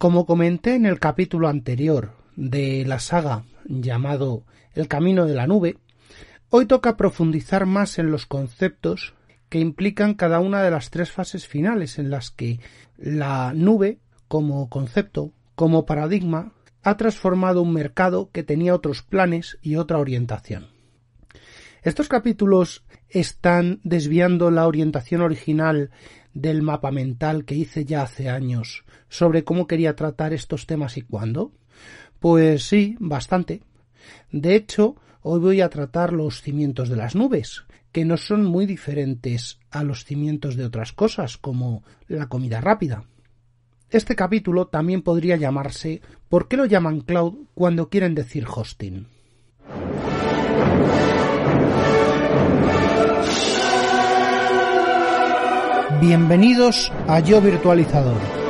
Como comenté en el capítulo anterior de la saga llamado El Camino de la Nube, hoy toca profundizar más en los conceptos que implican cada una de las tres fases finales en las que la nube, como concepto, como paradigma, ha transformado un mercado que tenía otros planes y otra orientación. Estos capítulos están desviando la orientación original del mapa mental que hice ya hace años sobre cómo quería tratar estos temas y cuándo? Pues sí, bastante. De hecho, hoy voy a tratar los cimientos de las nubes, que no son muy diferentes a los cimientos de otras cosas, como la comida rápida. Este capítulo también podría llamarse ¿Por qué lo llaman cloud cuando quieren decir hosting? Bienvenidos a Yo Virtualizador.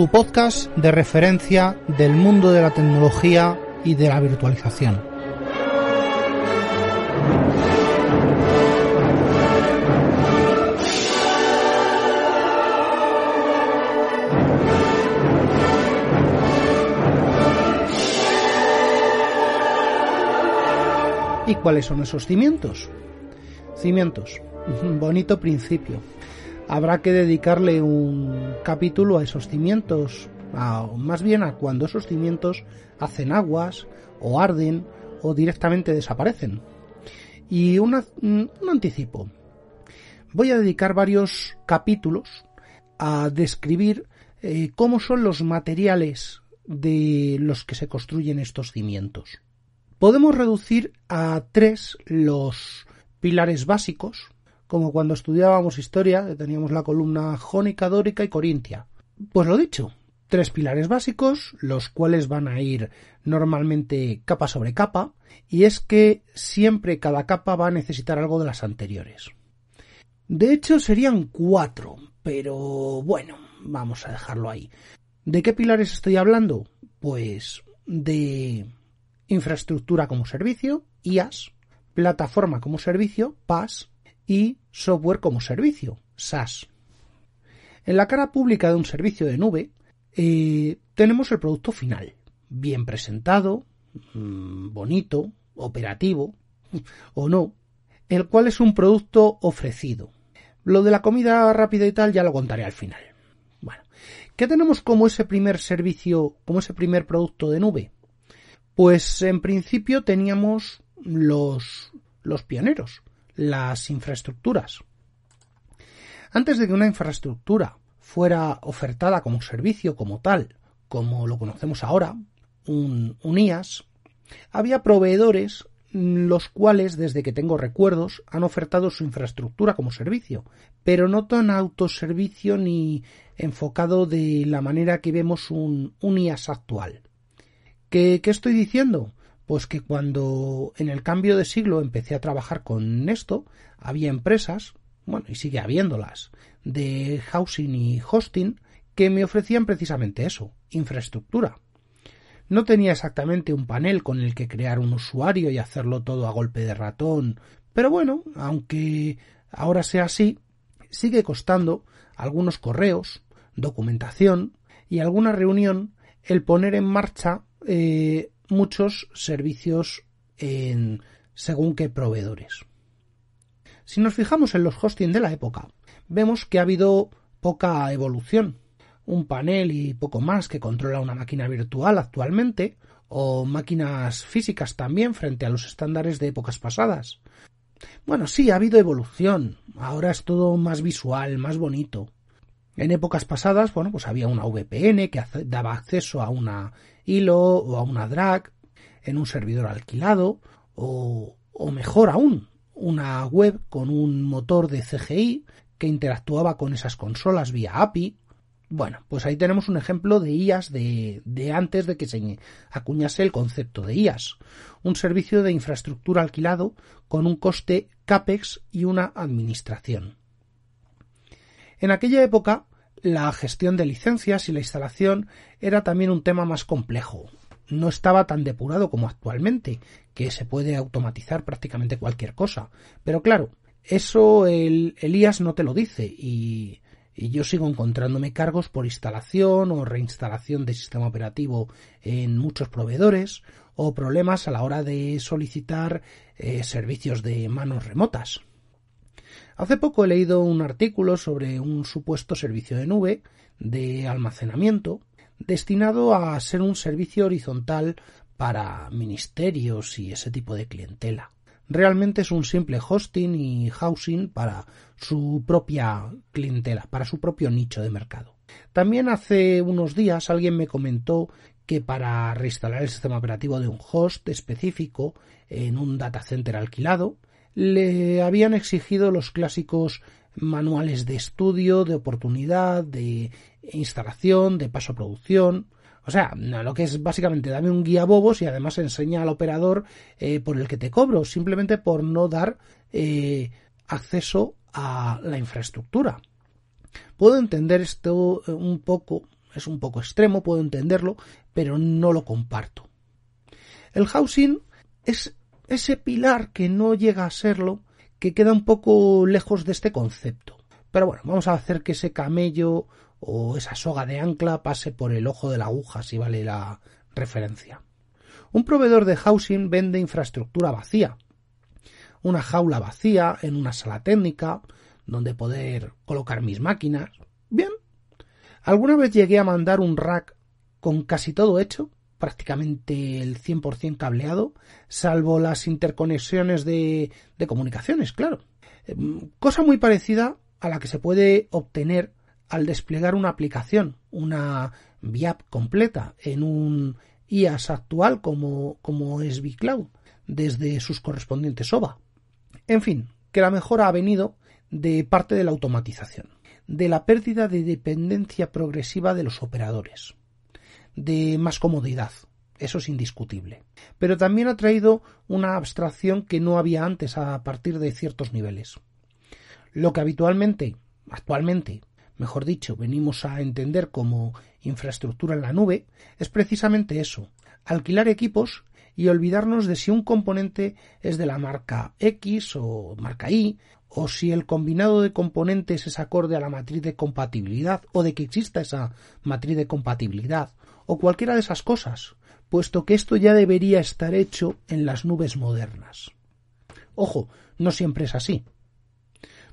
Tu podcast de referencia del mundo de la tecnología y de la virtualización. ¿Y cuáles son esos cimientos? Cimientos. Bonito principio. Habrá que dedicarle un capítulo a esos cimientos, más bien a cuando esos cimientos hacen aguas, o arden, o directamente desaparecen. Y un anticipo. Voy a dedicar varios capítulos a describir eh, cómo son los materiales de los que se construyen estos cimientos. Podemos reducir a tres los pilares básicos, como cuando estudiábamos historia, teníamos la columna jónica, dórica y corintia. Pues lo dicho, tres pilares básicos, los cuales van a ir normalmente capa sobre capa, y es que siempre cada capa va a necesitar algo de las anteriores. De hecho, serían cuatro, pero bueno, vamos a dejarlo ahí. ¿De qué pilares estoy hablando? Pues de infraestructura como servicio, IaaS, plataforma como servicio, PaaS, y software como servicio, SaaS. En la cara pública de un servicio de nube eh, tenemos el producto final, bien presentado, mm, bonito, operativo o no, el cual es un producto ofrecido. Lo de la comida rápida y tal ya lo contaré al final. Bueno, ¿qué tenemos como ese primer servicio, como ese primer producto de nube? Pues en principio teníamos los, los pioneros, las infraestructuras. Antes de que una infraestructura fuera ofertada como servicio como tal, como lo conocemos ahora, un, un IaaS, había proveedores los cuales, desde que tengo recuerdos, han ofertado su infraestructura como servicio, pero no tan autoservicio ni enfocado de la manera que vemos un, un IaaS actual. ¿Qué, estoy diciendo? Pues que cuando en el cambio de siglo empecé a trabajar con esto, había empresas, bueno, y sigue habiéndolas, de housing y hosting, que me ofrecían precisamente eso, infraestructura. No tenía exactamente un panel con el que crear un usuario y hacerlo todo a golpe de ratón, pero bueno, aunque ahora sea así, sigue costando algunos correos, documentación y alguna reunión el poner en marcha eh, muchos servicios en según qué proveedores. Si nos fijamos en los hosting de la época, vemos que ha habido poca evolución. Un panel y poco más que controla una máquina virtual actualmente, o máquinas físicas también frente a los estándares de épocas pasadas. Bueno, sí, ha habido evolución. Ahora es todo más visual, más bonito. En épocas pasadas, bueno, pues había una VPN que daba acceso a una hilo o a una drag en un servidor alquilado o, o mejor aún, una web con un motor de CGI que interactuaba con esas consolas vía API. Bueno, pues ahí tenemos un ejemplo de IAS de, de, antes de que se acuñase el concepto de IAS, un servicio de infraestructura alquilado con un coste CAPEX y una administración. En aquella época, la gestión de licencias y la instalación era también un tema más complejo. No estaba tan depurado como actualmente, que se puede automatizar prácticamente cualquier cosa. Pero claro, eso el, IAS no te lo dice y, y yo sigo encontrándome cargos por instalación o reinstalación de sistema operativo en muchos proveedores o problemas a la hora de solicitar eh, servicios de manos remotas. Hace poco he leído un artículo sobre un supuesto servicio de nube de almacenamiento destinado a ser un servicio horizontal para ministerios y ese tipo de clientela. Realmente es un simple hosting y housing para su propia clientela, para su propio nicho de mercado. También hace unos días alguien me comentó que para reinstalar el sistema operativo de un host específico en un data center alquilado, le habían exigido los clásicos manuales de estudio, de oportunidad, de instalación, de paso a producción. O sea, lo que es básicamente dame un guía bobos y además enseña al operador eh, por el que te cobro, simplemente por no dar eh, acceso a la infraestructura. Puedo entender esto eh, un poco, es un poco extremo, puedo entenderlo, pero no lo comparto. El housing es ese pilar que no llega a serlo, que queda un poco lejos de este concepto. Pero bueno, vamos a hacer que ese camello o esa soga de ancla pase por el ojo de la aguja, si vale la referencia. Un proveedor de housing vende infraestructura vacía. Una jaula vacía en una sala técnica donde poder colocar mis máquinas. Bien. Alguna vez llegué a mandar un rack con casi todo hecho prácticamente el 100% cableado, salvo las interconexiones de, comunicaciones, claro. Em, cosa muy parecida a la que se puede obtener al desplegar una aplicación, una VIAP completa en un IAS actual como, como es vCloud, desde sus correspondientes OVA. En fin, que la mejora ha venido de parte de la automatización, de la pérdida de dependencia progresiva de los operadores de más comodidad. Eso es indiscutible. Pero también ha traído una abstracción que no había antes a partir de ciertos niveles. Lo que habitualmente, actualmente, mejor dicho, venimos a entender como infraestructura en la nube, es precisamente eso, alquilar equipos y olvidarnos de si un componente es de la marca X o marca Y, o si el combinado de componentes es acorde a la matriz de compatibilidad o de que exista esa matriz de compatibilidad, o cualquiera de esas cosas, puesto que esto ya debería estar hecho en las nubes modernas. Ojo, no siempre es así.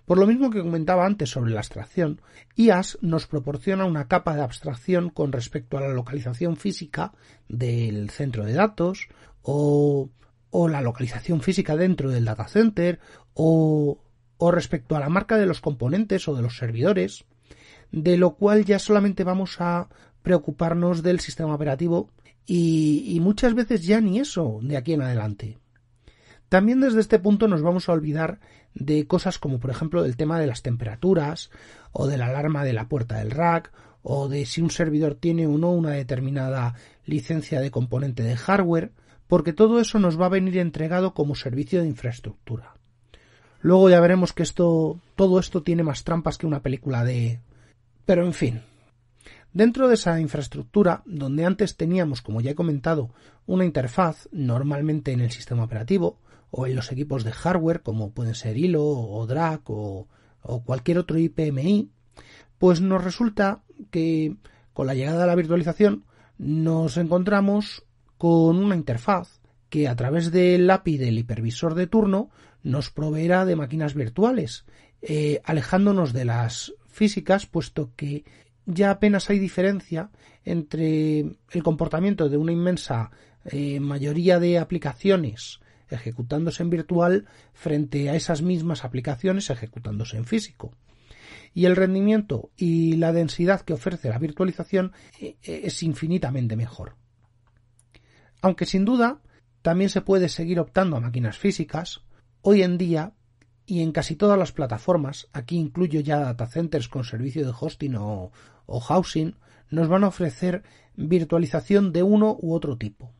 Por lo mismo que comentaba antes sobre la abstracción, IAS nos proporciona una capa de abstracción con respecto a la localización física del centro de datos o, o la localización física dentro del data center o, o respecto a la marca de los componentes o de los servidores, de lo cual ya solamente vamos a preocuparnos del sistema operativo y, muchas veces ya ni eso de aquí en adelante. También desde este punto nos vamos a olvidar de cosas como por ejemplo del tema de las temperaturas o de la alarma de la puerta del rack o de si un servidor tiene o no una determinada licencia de componente de hardware, porque todo eso nos va a venir entregado como servicio de infraestructura. Luego ya veremos que esto todo esto tiene más trampas que una película de pero en fin, Dentro de esa infraestructura, donde antes teníamos, como ya he comentado, una interfaz, normalmente en el sistema operativo, o en los equipos de hardware, como pueden ser Hilo o DRAC o, cualquier otro IPMI, pues nos resulta que con la llegada de la virtualización nos encontramos con una interfaz que a través del API del hipervisor de turno nos proveerá de máquinas virtuales, eh, alejándonos de las físicas, puesto que ya apenas hay diferencia entre el comportamiento de una inmensa eh, mayoría de aplicaciones ejecutándose en virtual frente a esas mismas aplicaciones ejecutándose en físico. Y el rendimiento y la densidad que ofrece la virtualización eh, es infinitamente mejor. Aunque sin duda también se puede seguir optando a máquinas físicas, hoy en día y en casi todas las plataformas, aquí incluyo ya data centers con servicio de hosting o, housing, nos van a ofrecer virtualización de uno u otro tipo.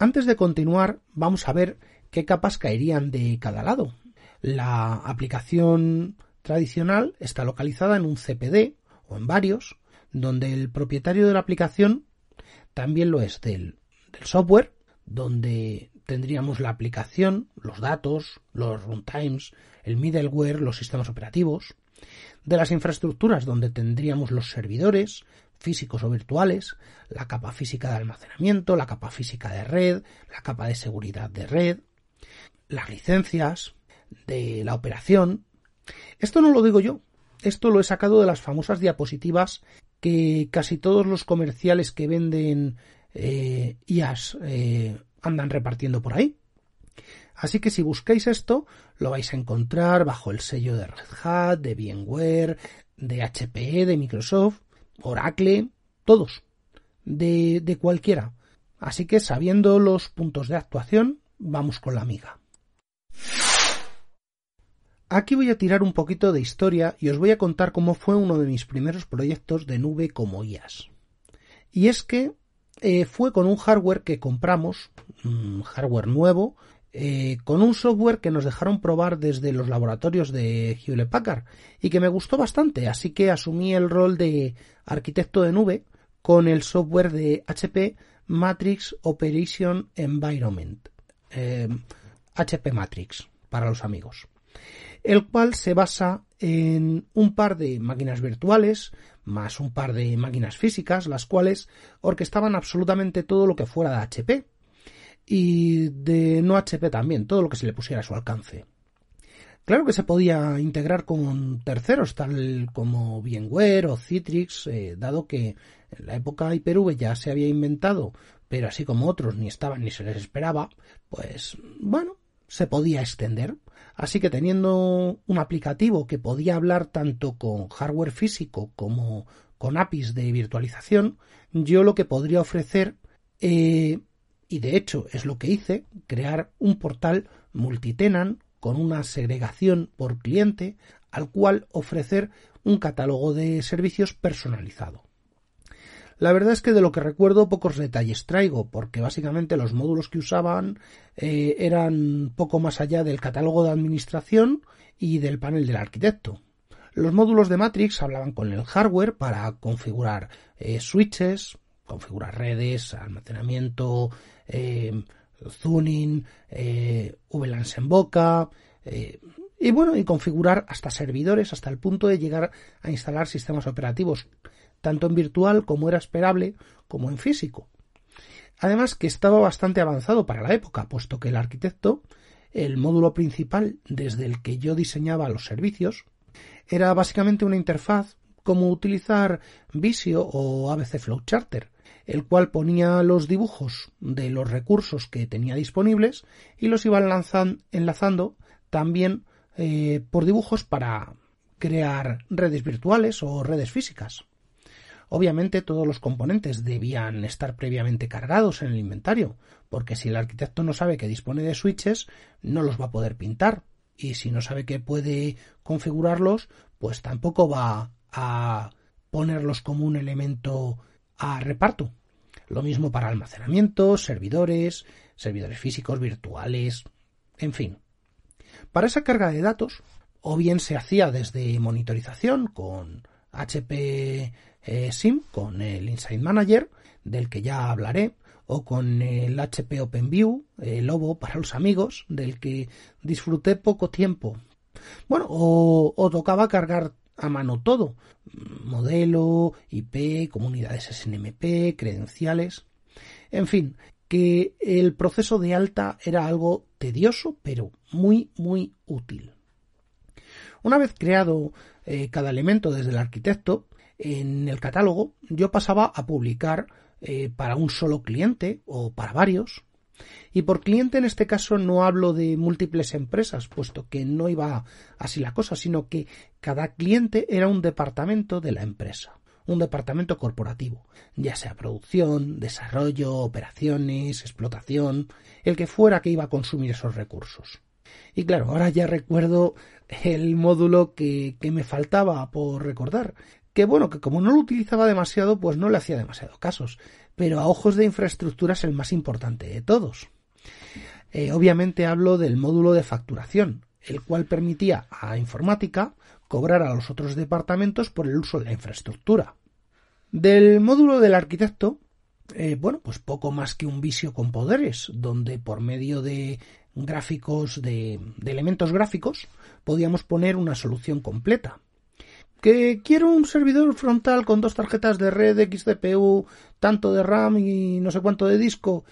Antes de continuar, vamos a ver qué capas caerían de cada lado. La aplicación tradicional está localizada en un CPD o en varios, donde el propietario de la aplicación también lo es del software, donde tendríamos la aplicación, los datos, los runtimes, el middleware, los sistemas operativos, de las infraestructuras donde tendríamos los servidores, físicos o virtuales, la capa física de almacenamiento, la capa física de red, la capa de seguridad de red, las licencias de la operación. Esto no lo digo yo, esto lo he sacado de las famosas diapositivas que casi todos los comerciales que venden eh, IAS eh, andan repartiendo por ahí. Así que si buscáis esto, lo vais a encontrar bajo el sello de Red Hat, de VMware, de HP, de Microsoft, Oracle, todos, de, de cualquiera. Así que sabiendo los puntos de actuación, vamos con la amiga. Aquí voy a tirar un poquito de historia y os voy a contar cómo fue uno de mis primeros proyectos de nube como IAS. Y es que eh, fue con un hardware que compramos, un hardware nuevo, eh, con un software que nos dejaron probar desde los laboratorios de Hewlett Packard y que me gustó bastante, así que asumí el rol de arquitecto de nube con el software de HP Matrix Operation Environment, HP eh, Matrix para los amigos, el cual se basa en un par de máquinas virtuales más un par de máquinas físicas, las cuales orquestaban absolutamente todo lo que fuera de HP y de no HP también, todo lo que se le pusiera a su alcance. Claro que se podía integrar con terceros, tal como VMware o Citrix, eh, dado que en la época Hyper-V ya se había inventado, pero así como otros ni estaban ni se les esperaba, pues bueno, se podía extender. Así que teniendo un aplicativo que podía hablar tanto con hardware físico como con APIs de virtualización, yo lo que podría ofrecer eh, y de hecho es lo que hice, crear un portal multitenant con una segregación por cliente al cual ofrecer un catálogo de servicios personalizado. La verdad es que de lo que recuerdo pocos detalles traigo, porque básicamente los módulos que usaban eh, eran poco más allá del catálogo de administración y del panel del arquitecto. Los módulos de Matrix hablaban con el hardware para configurar eh, switches, configurar redes, almacenamiento, eh, eh, VLANs en boca, y bueno, y configurar hasta servidores hasta el punto de llegar a instalar sistemas operativos, tanto en virtual como era esperable, como en físico. Además que estaba bastante avanzado para la época, puesto que el arquitecto, el módulo principal desde el que yo diseñaba los servicios, era básicamente una interfaz como utilizar Visio o ABC Flowcharter, el cual ponía los dibujos de los recursos que tenía disponibles y los iba enlazando también eh, por dibujos para crear redes virtuales o redes físicas. Obviamente todos los componentes debían estar previamente cargados en el inventario, porque si el arquitecto no sabe que dispone de switches, no los va a poder pintar, y si no sabe que puede configurarlos, pues tampoco va a ponerlos como un elemento a reparto. Lo mismo para almacenamiento, servidores, servidores físicos, virtuales, en fin. Para esa carga de datos, o bien se hacía desde monitorización con HP eh, SIM, con el Insight Manager, del que ya hablaré, o con el HP OpenView, el Lobo para los amigos, del que disfruté poco tiempo. Bueno, o tocaba cargar a mano todo. Modelo, IP, comunidades SNMP, credenciales. En fin, que el proceso de alta era algo tedioso, pero muy, muy útil. Una vez creado eh, cada elemento desde el arquitecto, en el catálogo yo pasaba a publicar eh, para un solo cliente o para varios y por cliente en este caso no hablo de múltiples empresas, puesto que no iba así la cosa, sino que cada cliente era un departamento de la empresa, un departamento corporativo, ya sea producción, desarrollo, operaciones, explotación, el que fuera que iba a consumir esos recursos. Y claro, ahora ya recuerdo el módulo que, que me faltaba por recordar. Que bueno, que como no lo utilizaba demasiado, pues no le hacía demasiado casos. Pero a ojos de infraestructura es el más importante de todos. Eh, obviamente hablo del módulo de facturación, el cual permitía a informática cobrar a los otros departamentos por el uso de la infraestructura. Del módulo del arquitecto, eh, bueno, pues poco más que un visio con poderes, donde por medio de gráficos, de elementos gráficos, podíamos poner una solución completa. Que quiero un servidor frontal con dos tarjetas de red XCPU, tanto de RAM y no sé cuánto de disco,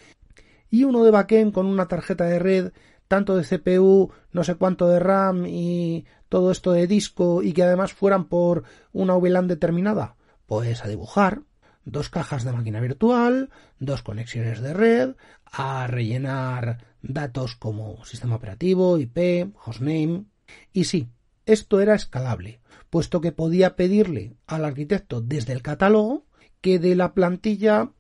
y uno de backend con una tarjeta de red, tanto de CPU, no sé cuánto de RAM y todo esto de disco y que además fueran por una VLAN determinada? Pues a dibujar dos cajas de máquina virtual, dos conexiones de red, a rellenar datos como sistema operativo, IP, hostname. Y sí, esto era escalable, puesto que podía pedirle al arquitecto desde el catálogo que de la plantilla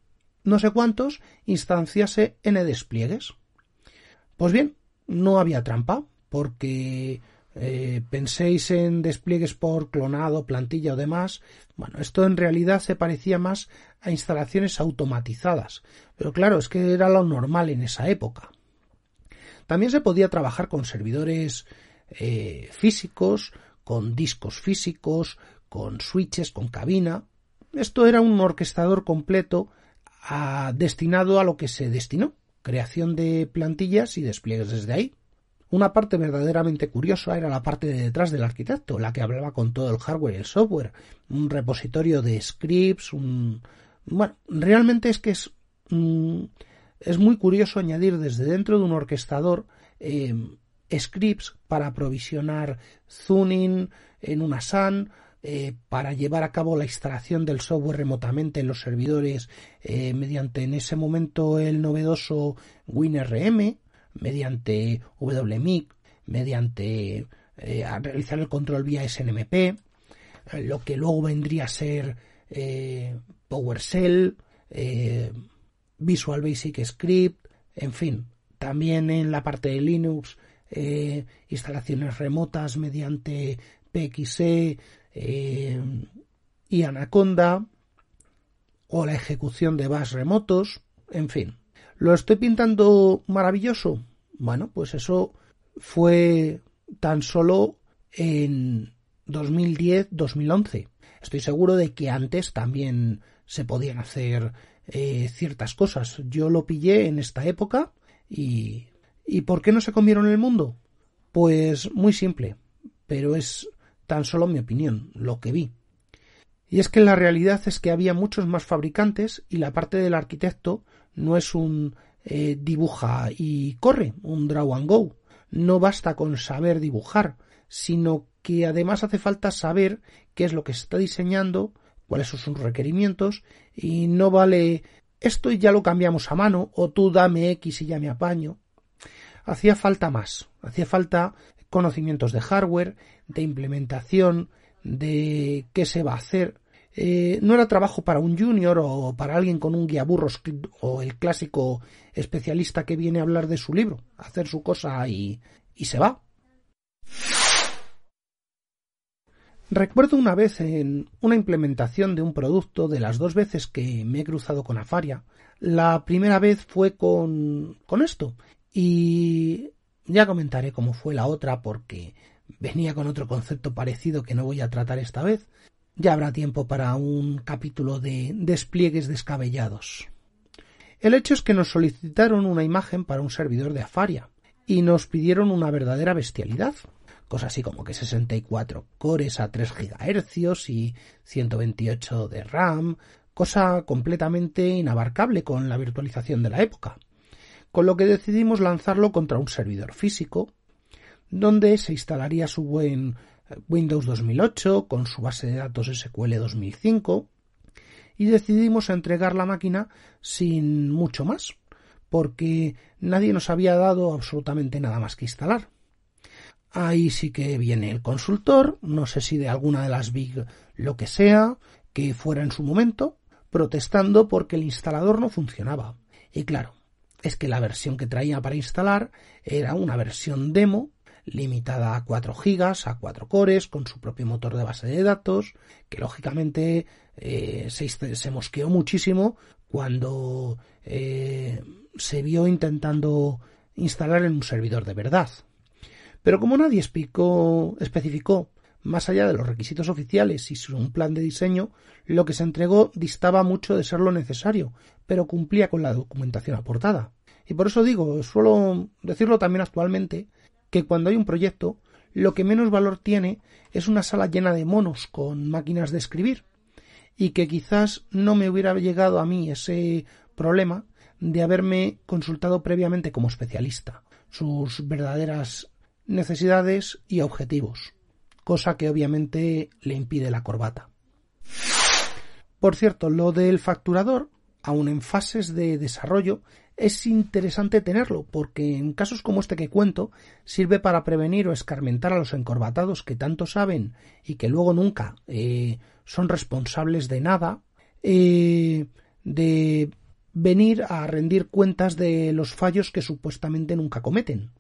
no sé cuántos instanciase n despliegues. Pues bien, no había trampa, porque eh, penséis en despliegues por clonado, plantilla o demás. Bueno, esto en realidad se parecía más a instalaciones automatizadas, pero claro, es que era lo normal en esa época. También se podía trabajar con servidores eh, físicos, con discos físicos, con switches, con cabina. Esto era un orquestador completo destinado a lo que se destinó, creación de plantillas y despliegues desde ahí. Una parte verdaderamente curiosa era la parte de detrás del arquitecto, la que hablaba con todo el hardware y el software, un repositorio de scripts, un... Bueno, realmente es que es, mm, es muy curioso añadir desde dentro de un orquestador eh, scripts para provisionar tuning en una SAN, eh, para llevar a cabo la instalación del software remotamente en los servidores eh, mediante en ese momento el novedoso WinRM, mediante WMIC, mediante eh, realizar el control vía SNMP, lo que luego vendría a ser PowerShell, Visual Basic Script, en fin, también en la parte de Linux, instalaciones remotas mediante PXE, eh, y Anaconda o la ejecución de bus remotos, en fin. ¿Lo estoy pintando maravilloso? Bueno, pues eso fue tan solo en 2010-2011. Estoy seguro de que antes también se podían hacer eh, ciertas cosas. Yo lo pillé en esta época y... ¿Y por qué no se comieron el mundo? Pues muy simple, pero es tan solo mi opinión, lo que vi. Y es que la realidad es que había muchos más fabricantes y la parte del arquitecto no es un eh, dibuja y corre, un draw and go. No basta con saber dibujar, sino que además hace falta saber qué es lo que se está diseñando, cuáles son sus requerimientos, y no vale esto y ya lo cambiamos a mano, o tú dame X y ya me apaño. Hacía falta más, hacía falta conocimientos de hardware, de implementación, de qué se va a hacer. Eh, no era trabajo para un junior o para alguien con un guía burros o el clásico especialista que viene a hablar de su libro, hacer su cosa y, y se va. Recuerdo una vez en una implementación de un producto de las dos veces que me he cruzado con Afaria. La primera vez fue con, con esto y ya comentaré cómo fue la otra porque venía con otro concepto parecido que no voy a tratar esta vez. Ya habrá tiempo para un capítulo de despliegues descabellados. El hecho es que nos solicitaron una imagen para un servidor de Afaria y nos pidieron una verdadera bestialidad. Cosas así como que 64 cores a 3 GHz y 128 de RAM, cosa completamente inabarcable con la virtualización de la época con lo que decidimos lanzarlo contra un servidor físico, donde se instalaría su buen eh, Windows 2008 con su base de datos SQL 2005 y decidimos entregar la máquina sin mucho más, porque nadie nos había dado absolutamente nada más que instalar. Ahí sí que viene el consultor, no sé si de alguna de las big lo que sea, que fuera en su momento, protestando porque el instalador no funcionaba. Y claro, es que la versión que traía para instalar era una versión demo limitada a 4 gigas, a 4 cores, con su propio motor de base de datos, que lógicamente eh, se, mosqueó muchísimo cuando eh, se vio intentando instalar en un servidor de verdad. Pero como nadie explicó, especificó más allá de los requisitos oficiales y un plan de diseño, lo que se entregó distaba mucho de ser lo necesario, pero cumplía con la documentación aportada. Y por eso digo, suelo decirlo también actualmente, que cuando hay un proyecto, lo que menos valor tiene es una sala llena de monos con máquinas de escribir, y que quizás no me hubiera llegado a mí ese problema de haberme consultado previamente como especialista sus verdaderas necesidades y objetivos, cosa que obviamente le impide la corbata. Por cierto, lo del facturador, aun en fases de desarrollo, es interesante tenerlo, porque en casos como este que cuento, sirve para prevenir o escarmentar a los encorbatados que tanto saben y que luego nunca eh, son responsables de nada, eh, de venir a rendir cuentas de los fallos que supuestamente nunca cometen.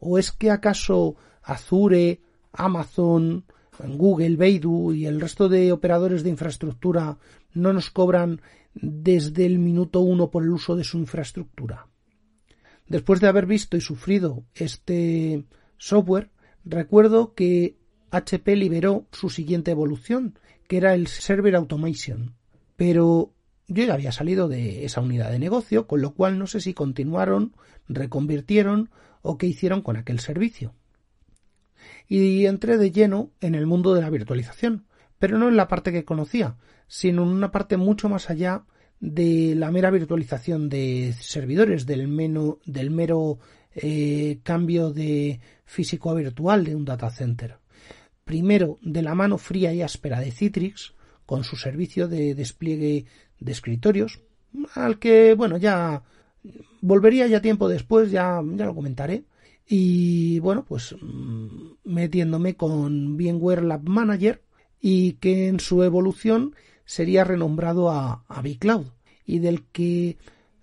¿O es que acaso Azure, Amazon, Google, Baidu y el resto de operadores de infraestructura no nos cobran desde el minuto uno por el uso de su infraestructura? Después de haber visto y sufrido este software, recuerdo que HP liberó su siguiente evolución, que era el Server Automation. Pero yo ya había salido de esa unidad de negocio, con lo cual no sé si continuaron, reconvirtieron o qué hicieron con aquel servicio. Y entré de lleno en el mundo de la virtualización, pero no en la parte que conocía, sino en una parte mucho más allá de la mera virtualización de servidores, del, del mero eh, cambio de físico a virtual de un data center. Primero de la mano fría y áspera de Citrix, con su servicio de despliegue de escritorios, al que, bueno, ya volvería ya tiempo después, ya, ya lo comentaré. Y bueno, pues mm, metiéndome con VMware Lab Manager y que en su evolución sería renombrado a, a vCloud y del que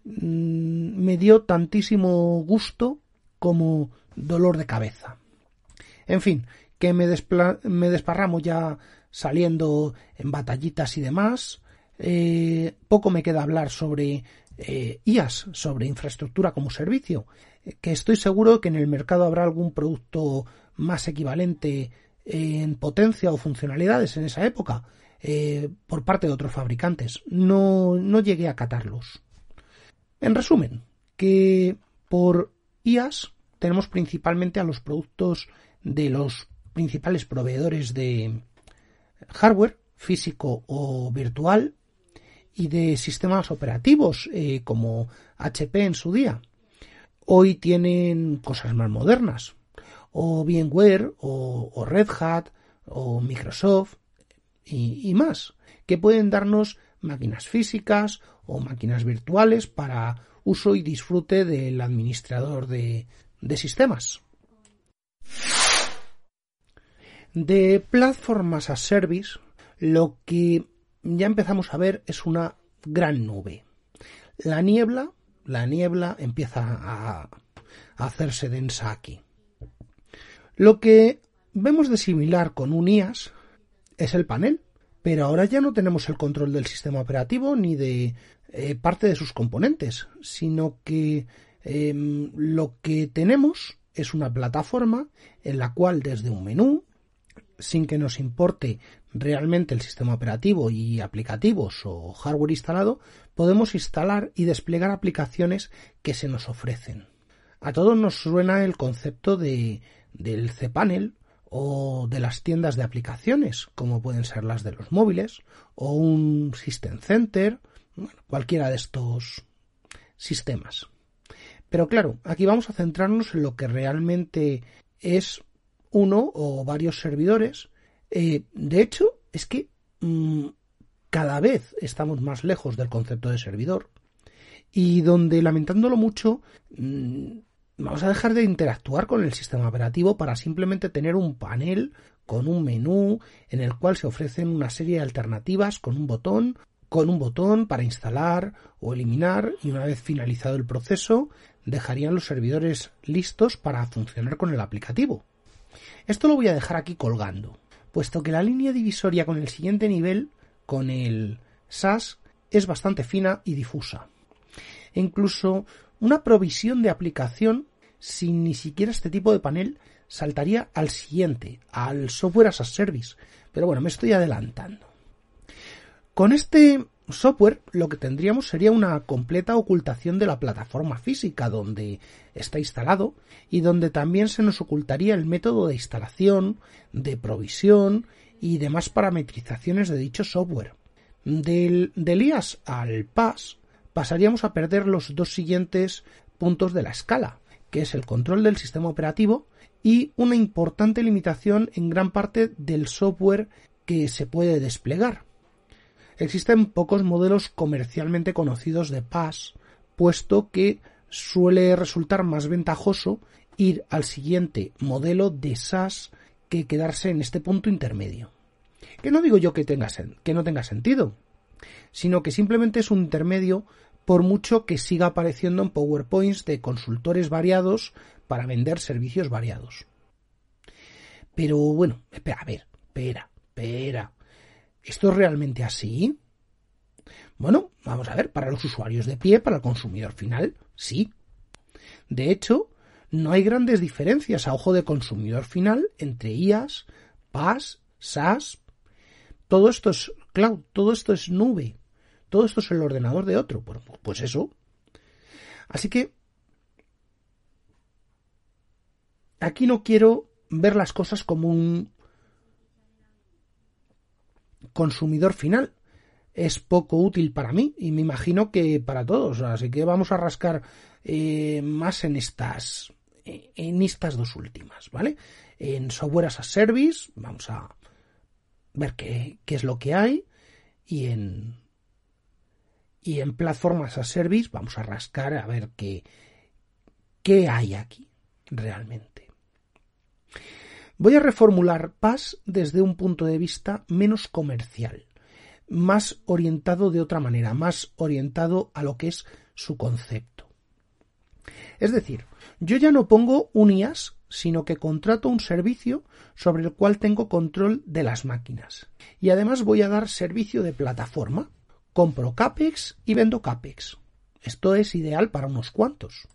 mm, me dio tantísimo gusto como dolor de cabeza. En fin, que me, me desparramo ya saliendo en batallitas y demás, eh, poco me queda hablar sobre eh, IAS, sobre infraestructura como servicio, que estoy seguro que en el mercado habrá algún producto más equivalente en potencia o funcionalidades en esa época eh, por parte de otros fabricantes. No, no llegué a catarlos. En resumen, que por IAS tenemos principalmente a los productos de los principales proveedores de hardware físico o virtual y de sistemas operativos eh, como HP en su día. Hoy tienen cosas más modernas, o VMware, o, Red Hat, o Microsoft y, más, que pueden darnos máquinas físicas o máquinas virtuales para uso y disfrute del administrador de, de sistemas. De plataformas a service, lo que ya empezamos a ver es una gran nube. La niebla, la niebla empieza a, hacerse densa aquí. Lo que vemos de similar con un IAS es el panel, pero ahora ya no tenemos el control del sistema operativo ni de eh, parte de sus componentes, sino que em, lo que tenemos es una plataforma en la cual desde un menú, sin que nos importe realmente el sistema operativo y aplicativos o hardware instalado, podemos instalar y desplegar aplicaciones que se nos ofrecen. A todos nos suena el concepto de, del cPanel o de las tiendas de aplicaciones, como pueden ser las de los móviles, o un System Center, cualquiera de estos sistemas. Pero claro, aquí vamos a centrarnos en lo que realmente es uno o varios servidores eh, de hecho, es que mm, cada vez estamos más lejos del concepto de servidor y donde, lamentándolo mucho, mm, vamos a dejar de interactuar con el sistema operativo para simplemente tener un panel con un menú en el cual se ofrecen una serie de alternativas con un botón con un botón para instalar o eliminar y una vez finalizado el proceso dejarían los servidores listos para funcionar con el aplicativo. Esto lo voy a dejar aquí colgando, puesto que la línea divisoria con el siguiente nivel, con el SAS, es bastante fina y difusa. E incluso una provisión de aplicación sin ni siquiera este tipo de panel saltaría al siguiente, al software as a service. Pero bueno, me estoy adelantando. Con este software lo que tendríamos sería una completa ocultación de la plataforma física donde está instalado y donde también se nos ocultaría el método de instalación, de provisión y demás parametrizaciones de dicho software. Del, IAS al PAS pasaríamos a perder los dos siguientes puntos de la escala, que es el control del sistema operativo y una importante limitación en gran parte del software que se puede desplegar. Existen pocos modelos comercialmente conocidos de PAS, puesto que suele resultar más ventajoso ir al siguiente modelo de SAS que quedarse en este punto intermedio. Que no digo yo que no tenga sentido, sino que simplemente es un intermedio por mucho que siga apareciendo en PowerPoints de consultores variados para vender servicios variados. Pero bueno, espera, a ver, espera, espera. ¿Esto es realmente así? Bueno, vamos a ver, para los usuarios de pie, para el consumidor final, sí. De hecho, no hay grandes diferencias a ojo de consumidor final entre IaaS, PaaS, SaaS. Todo esto es cloud, todo esto es nube, todo esto es el ordenador de otro. Bueno, pues eso. Así que aquí no quiero ver las cosas como un consumidor final. Es poco útil para mí y me imagino que para todos. Así que vamos a rascar eh, más en estas en estas dos últimas, ¿vale? En software as a service vamos a ver qué, qué es lo que hay y en y en plataformas a service vamos a rascar a ver qué, qué hay aquí realmente. Voy a reformular PAS desde un punto de vista menos comercial, más orientado de otra manera, más orientado a lo que es su concepto. Es decir, yo ya no pongo un IAS, sino que contrato un servicio sobre el cual tengo control de las máquinas. Y además voy a dar servicio de plataforma. Compro CAPEX y vendo CAPEX. Esto es ideal para unos cuantos.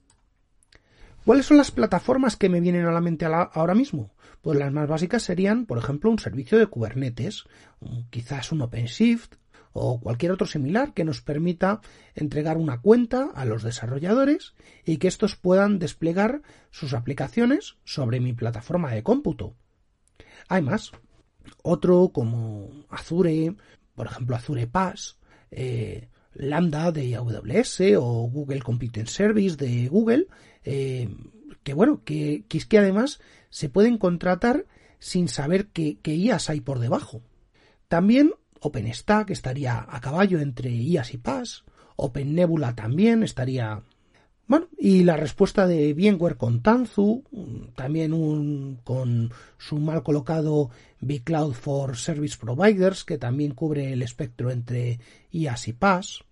¿Cuáles son las plataformas que me vienen a la mente ahora mismo? Pues las más básicas serían, por ejemplo, un servicio de Kubernetes, quizás un OpenShift o cualquier otro similar que nos permita entregar una cuenta a los desarrolladores y que estos puedan desplegar sus aplicaciones sobre mi plataforma de cómputo. Hay más. Otro como Azure, por ejemplo Azure Pass, eh, Lambda de AWS o Google Computing Service de Google, eh, que bueno, que, es que además se pueden contratar sin saber qué, qué IAS hay por debajo. También OpenStack estaría a caballo entre IAS y PAS, OpenNebula también estaría bueno, y la respuesta de VMware con Tanzu, también un, con su mal colocado vCloud for Service Providers, que también cubre el espectro entre IaaS y PaaS.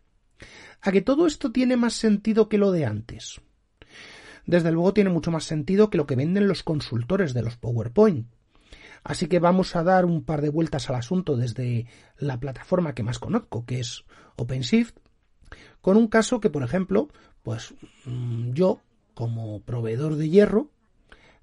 A que todo esto tiene más sentido que lo de antes. Desde luego tiene mucho más sentido que lo que venden los consultores de los PowerPoint. Así que vamos a dar un par de vueltas al asunto desde la plataforma que más conozco, que es OpenShift, con un caso que, por ejemplo, pues mm, yo, como proveedor de hierro,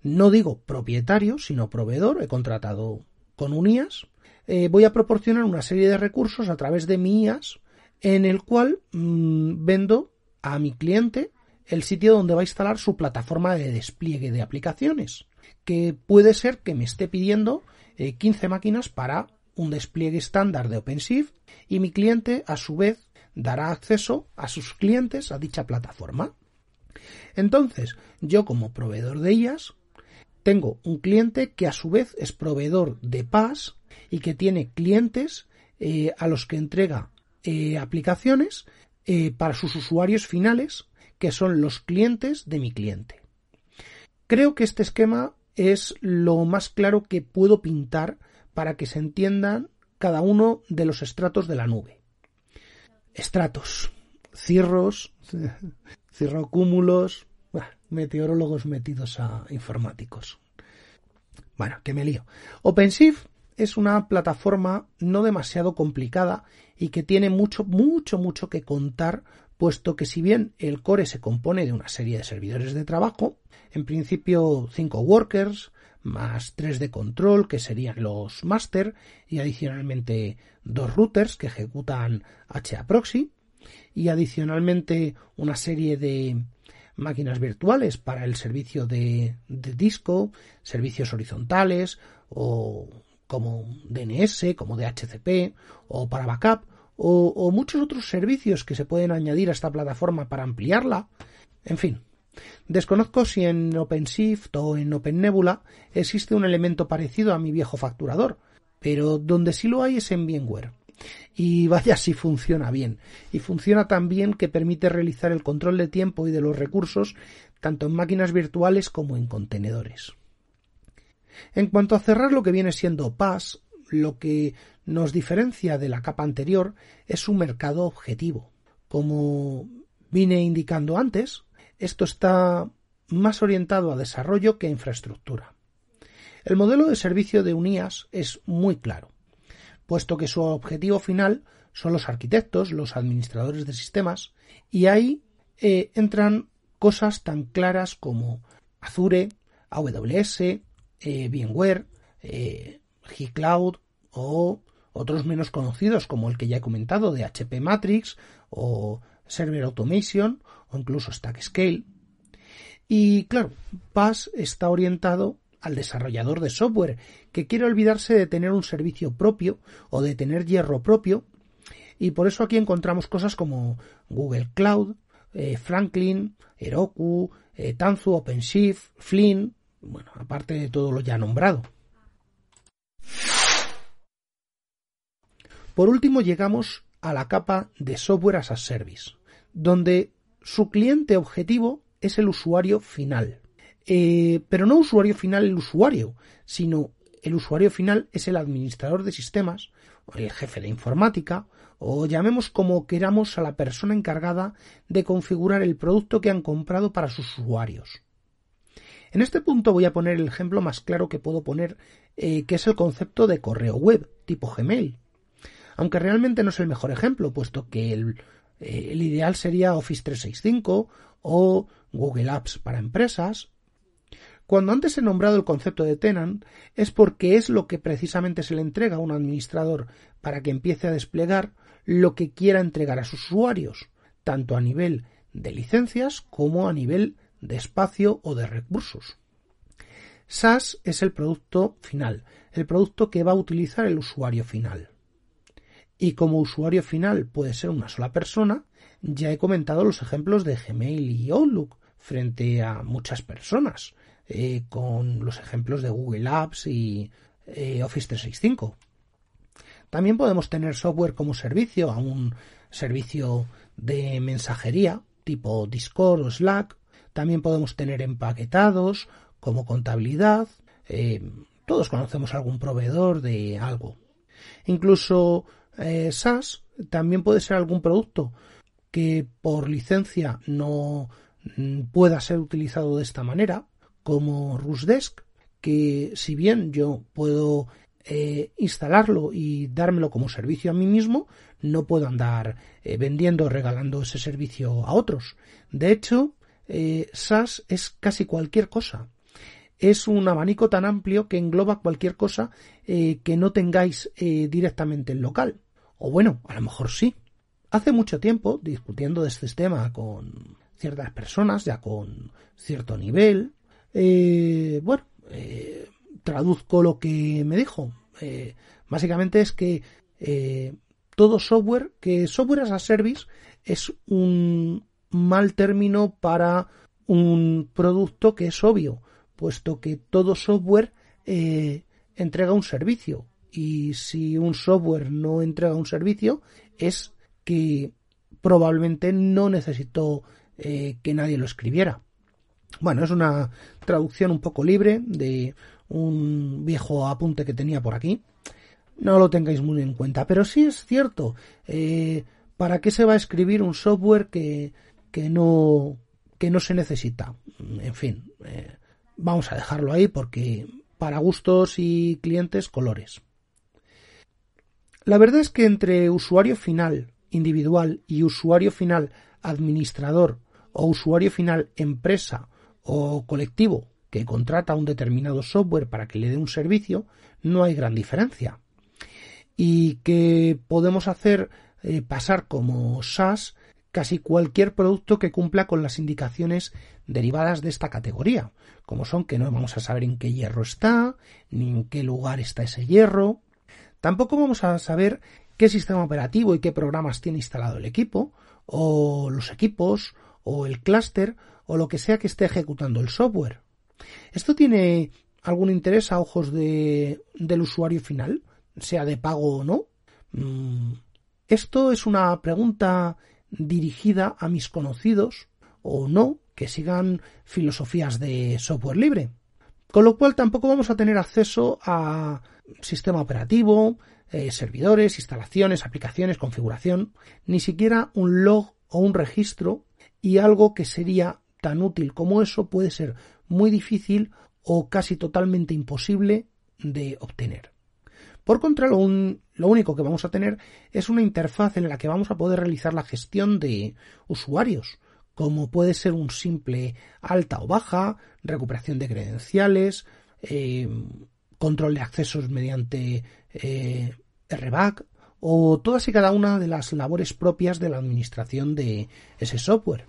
no digo propietario, sino proveedor, he contratado con un IAS, eh, voy a proporcionar una serie de recursos a través de mi IAS en el cual mm, vendo a mi cliente el sitio donde va a instalar su plataforma de despliegue de aplicaciones, que puede ser que me esté pidiendo 15 eh, máquinas para un despliegue estándar de OpenShift y mi cliente a su vez dará acceso a sus clientes a dicha plataforma. Entonces, yo como proveedor de IAS tengo un cliente que a su vez es proveedor de PaaS y que tiene clientes eh, a los que entrega eh, aplicaciones eh, para sus usuarios finales, que son los clientes de mi cliente. Creo que este esquema es lo más claro que puedo pintar para que se entiendan cada uno de los estratos de la nube. Estratos, cirros, cirrocúmulos, meteorólogos metidos a informáticos. Bueno, que me lío. OpenShift es una plataforma no demasiado complicada y que tiene mucho, mucho, mucho que contar, puesto que si bien el core se compone de una serie de servidores de trabajo, en principio cinco workers, más tres de control, que serían los master, y adicionalmente dos routers que ejecutan HAProxy, y adicionalmente una serie de máquinas virtuales para el servicio de, disco, servicios horizontales o como DNS, como DHCP o para backup o, o muchos otros servicios que se pueden añadir a esta plataforma para ampliarla. En fin, Desconozco si en OpenShift o en OpenNebula existe un elemento parecido a mi viejo facturador, pero donde sí lo hay es en VMware. Y vaya si funciona bien. Y funciona tan bien que permite realizar el control de tiempo y de los recursos tanto en máquinas virtuales como en contenedores. En cuanto a cerrar lo que viene siendo PAS, lo que nos diferencia de la capa anterior es su mercado objetivo. Como vine indicando antes, esto está más orientado a desarrollo que a infraestructura. El modelo de servicio de UNIAS es muy claro puesto que su objetivo final son los arquitectos, los administradores de sistemas, y ahí eh, entran cosas tan claras como Azure, AWS, eh, VMware, eh, G-Cloud o otros menos conocidos como el que ya he comentado de HP Matrix o Server Automation incluso Stack Scale. Y claro, PAS está orientado al desarrollador de software que quiere olvidarse de tener un servicio propio o de tener hierro propio y por eso aquí encontramos cosas como Google Cloud, eh, Franklin, Heroku, eh, Tanzu, OpenShift, Flynn, bueno, aparte de todo lo ya nombrado. Por último llegamos a la capa de Software as a Service, donde su cliente objetivo es el usuario final. Eh, pero no usuario final el usuario, sino el usuario final es el administrador de sistemas, o el jefe de informática, o llamemos como queramos a la persona encargada de configurar el producto que han comprado para sus usuarios. En este punto voy a poner el ejemplo más claro que puedo poner, eh, que es el concepto de correo web tipo Gmail. Aunque realmente no es el mejor ejemplo, puesto que el, eh, el ideal sería Office 365 o Google Apps para empresas cuando antes he nombrado el concepto de tenant es porque es lo que precisamente se le entrega a un administrador para que empiece a desplegar lo que quiera entregar a sus usuarios, tanto a nivel de licencias como a nivel de espacio o de recursos. SaaS es el producto final, el producto que va a utilizar el usuario final. Y como usuario final puede ser una sola persona, ya he comentado los ejemplos de Gmail y Outlook frente a muchas personas, eh, con los ejemplos de Google Apps y eh, Office 365. También podemos tener software como servicio a un servicio de mensajería tipo Discord o Slack. También podemos tener empaquetados como contabilidad. Eh, todos conocemos algún proveedor de algo. Incluso SaaS también puede ser algún producto que por licencia no mm, pueda ser utilizado de esta manera como Rusdesk, que si bien yo puedo eh, instalarlo y dármelo como servicio a mí mismo, no puedo andar eh, vendiendo o regalando ese servicio a otros. De hecho, eh, SaaS es casi cualquier cosa. Es un abanico tan amplio que engloba cualquier cosa que no tengáis directamente en local. O bueno, a lo mejor sí. Hace mucho tiempo, discutiendo de este tema con ciertas personas, ya con cierto nivel, eh, bueno, eh, traduzco lo que me dijo. Eh, básicamente es que todo software, que software as a service es un mal término para un producto que es obvio, puesto que todo software entrega un servicio. Y si un software no entrega un servicio, es que probablemente no necesitó que nadie lo escribiera. Bueno, es una traducción un poco libre de un viejo apunte que tenía por aquí. No lo tengáis muy en cuenta, pero sí es cierto. Eh, ¿para qué se va a escribir un software que, que no que no se necesita? En fin, eh, vamos a dejarlo ahí porque para gustos y clientes colores. La verdad es que entre usuario final individual y usuario final administrador o usuario final empresa o colectivo que contrata un determinado software para que le dé un servicio, no hay gran diferencia. Y que podemos hacer eh, pasar como SaaS casi cualquier producto que cumpla con las indicaciones derivadas de esta categoría, como son que no vamos a saber en qué hierro está, ni en qué lugar está ese hierro. Tampoco vamos a saber qué sistema operativo y qué programas tiene instalado el equipo, o los equipos, o el clúster, o lo que sea que esté ejecutando el software. ¿Esto tiene algún interés a ojos de, del usuario final, sea de pago o no? Mm, esto es una pregunta dirigida a mis conocidos o no que sigan filosofías de software libre. Con lo cual tampoco vamos a tener acceso a sistema operativo, eh, servidores, instalaciones, aplicaciones, configuración, ni siquiera un log o un registro y algo que sería tan útil como eso puede ser muy difícil o casi totalmente imposible de obtener. Por contra, lo, lo, único que vamos a tener es una interfaz en la que vamos a poder realizar la gestión de usuarios, como puede ser un simple alta o baja, recuperación de credenciales, eh, control de accesos mediante eh, RBAC o todas y cada una de las labores propias de la administración de ese software.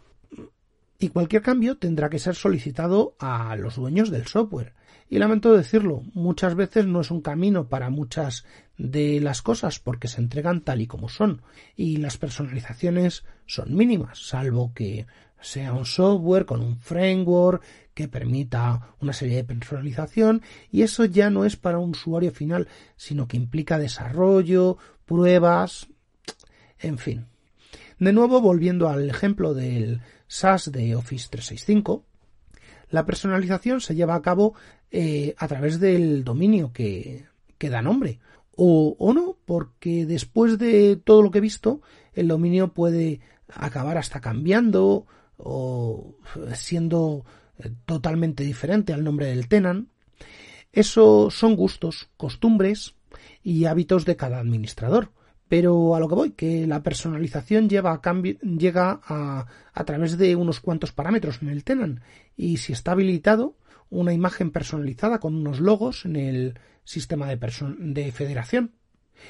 Y cualquier cambio tendrá que ser solicitado a los dueños del software. Y lamento decirlo, muchas veces no es un camino para muchas de las cosas porque se entregan tal y como son y las personalizaciones son mínimas, salvo que sea un software con un framework que permita una serie de personalización y eso ya no es para un usuario final, sino que implica desarrollo, pruebas, en fin. De nuevo, volviendo al ejemplo del SaaS de Office 365, la personalización se lleva a cabo eh, a través del dominio que, que da nombre. O, o no, porque después de todo lo que he visto, el dominio puede acabar hasta cambiando o siendo eh, totalmente diferente al nombre del Tenan. Eso son gustos, costumbres y hábitos de cada administrador. Pero a lo que voy, que la personalización lleva a llega a, a través de unos cuantos parámetros en el Tenan y si está habilitado una imagen personalizada con unos logos en el sistema de, de federación.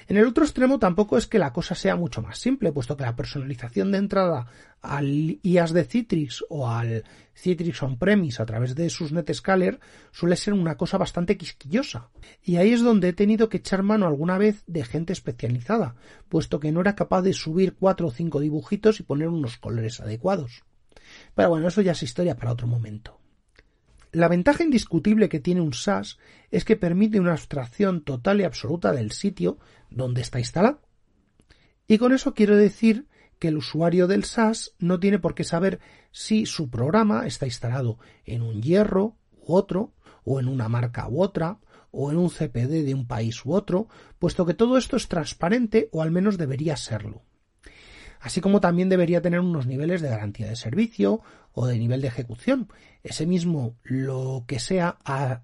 En el otro extremo tampoco es que la cosa sea mucho más simple, puesto que la personalización de entrada al IAS de Citrix o al Citrix on-premise a través de sus NetScaler suele ser una cosa bastante quisquillosa. Y ahí es donde he tenido que echar mano alguna vez de gente especializada, puesto que no era capaz de subir cuatro o cinco dibujitos y poner unos colores adecuados. Pero bueno, eso ya es historia para otro momento. La ventaja indiscutible que tiene un SaaS es que permite una abstracción total y absoluta del sitio donde está instalado. Y con eso quiero decir que el usuario del SaaS no tiene por qué saber si su programa está instalado en un hierro u otro, o en una marca u otra, o en un CPD de un país u otro, puesto que todo esto es transparente o al menos debería serlo. Así como también debería tener unos niveles de garantía de servicio o de nivel de ejecución. Ese mismo, lo que sea a,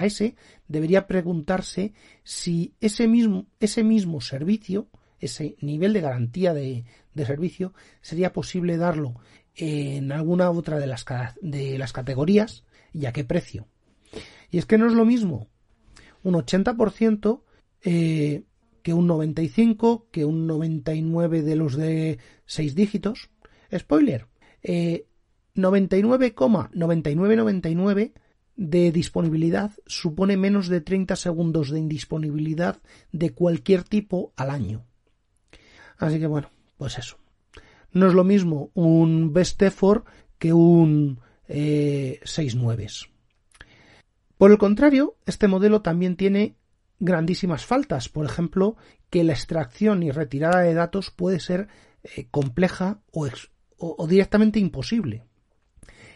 ese, debería preguntarse si ese mismo, ese mismo servicio, ese nivel de garantía de, de servicio, sería posible darlo en alguna otra de las, de las categorías y a qué precio. Y es que no es lo mismo un 80% eh, que un 95, que un 99 de los de 6 dígitos. Spoiler, eh, 99,9999 de disponibilidad supone menos de 30 segundos de indisponibilidad de cualquier tipo al año. Así que bueno, pues eso. No es lo mismo un best effort que un eh, 6 nueves. Por el contrario, este modelo también tiene grandísimas faltas. Por ejemplo, que la extracción y retirada de datos puede ser eh, compleja o directamente imposible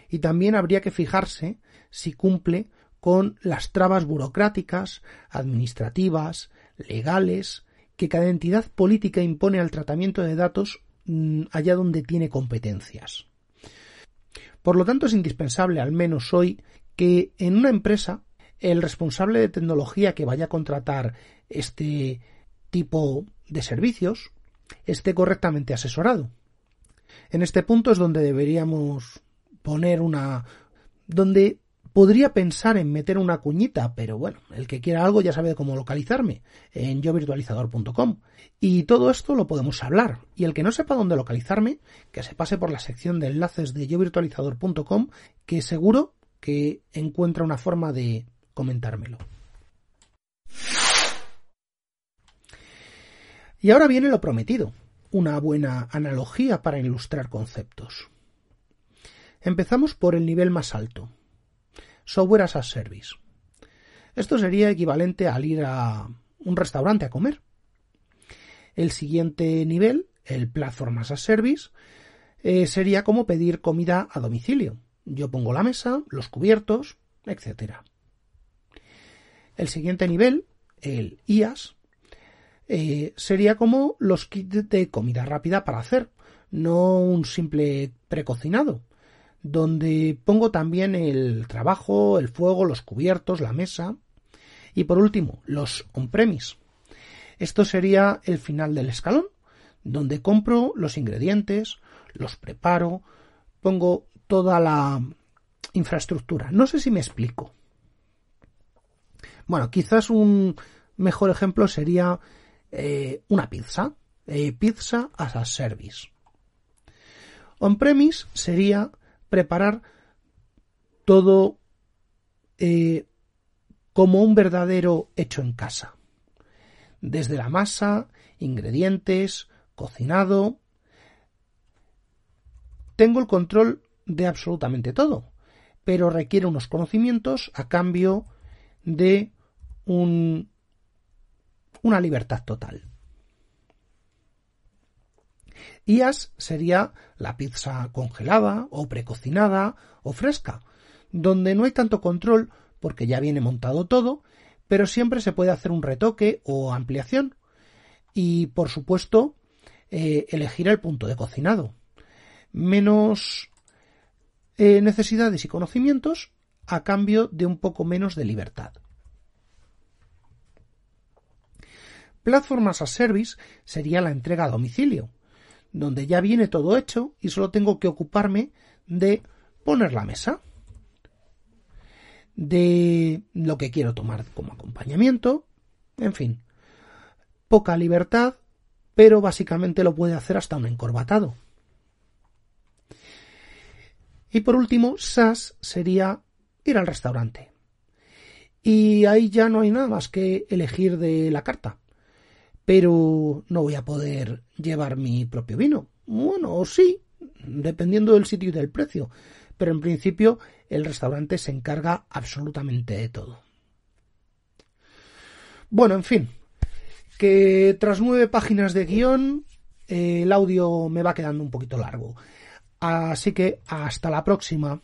y también habría que fijarse si cumple con las trabas burocráticas, administrativas, legales, que cada entidad política impone al tratamiento de datos mm, allá donde tiene competencias. Por lo tanto, es indispensable, al menos hoy, que en una empresa el responsable de tecnología que vaya a contratar este tipo de servicios esté correctamente asesorado. En este punto es donde deberíamos poner una donde podría pensar en meter una cuñita, pero bueno, el que quiera algo ya sabe cómo localizarme en yovirtualizador.com. Y todo esto lo podemos hablar. Y el que no sepa dónde localizarme, que se pase por la sección de enlaces de yovirtualizador.com, que seguro que encuentra una forma de comentármelo. Y ahora viene lo prometido, una buena analogía para ilustrar conceptos. Empezamos por el nivel más alto, software as a service. Esto sería equivalente al ir a un restaurante a comer. El siguiente nivel, el platform as a service, eh, sería como pedir comida a domicilio. Yo pongo la mesa, los cubiertos, etc. El siguiente nivel, el IAS, eh, sería como los kits de comida rápida para hacer, no un simple precocinado, donde pongo también el trabajo, el fuego, los cubiertos, la mesa. Y por último, los on-premise. Esto sería el final del escalón, donde compro los ingredientes, los preparo, pongo toda la infraestructura. No sé si me explico. Bueno, quizás un mejor ejemplo sería eh, una pizza. Eh, pizza as a service. On-premise sería preparar todo eh, como un verdadero hecho en casa. Desde la masa, ingredientes, cocinado. Tengo el control de absolutamente todo, pero requiere unos conocimientos a cambio de un, una libertad total. IAS sería la pizza congelada o precocinada o fresca, donde no hay tanto control porque ya viene montado todo, pero siempre se puede hacer un retoque o ampliación y, por supuesto, eh, elegir el punto de cocinado. Menos eh, necesidades y conocimientos a cambio de un poco menos de libertad. Platformas as Service sería la entrega a domicilio, donde ya viene todo hecho y solo tengo que ocuparme de poner la mesa, de lo que quiero tomar como acompañamiento, en fin, poca libertad, pero básicamente lo puede hacer hasta un encorbatado. Y por último, SAS sería ir al restaurante. Y ahí ya no hay nada más que elegir de la carta pero no voy a poder llevar mi propio vino. Bueno, sí, dependiendo del sitio y del precio, pero en principio el restaurante se encarga absolutamente de todo. Bueno, en fin, que tras nueve páginas de guion eh, el audio me va quedando un poquito largo. Así que hasta la próxima.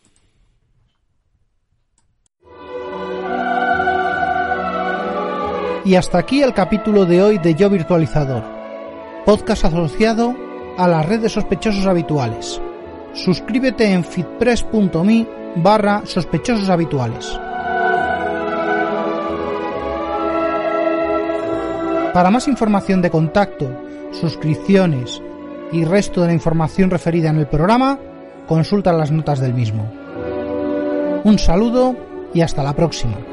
Y hasta aquí el capítulo de hoy de Yo Virtualizador, podcast asociado a la red de sospechosos habituales. Suscríbete en fitpress.me barra sospechosos habituales. Para más información de contacto, suscripciones y resto de la información referida en el programa, consulta las notas del mismo. Un saludo y hasta la próxima.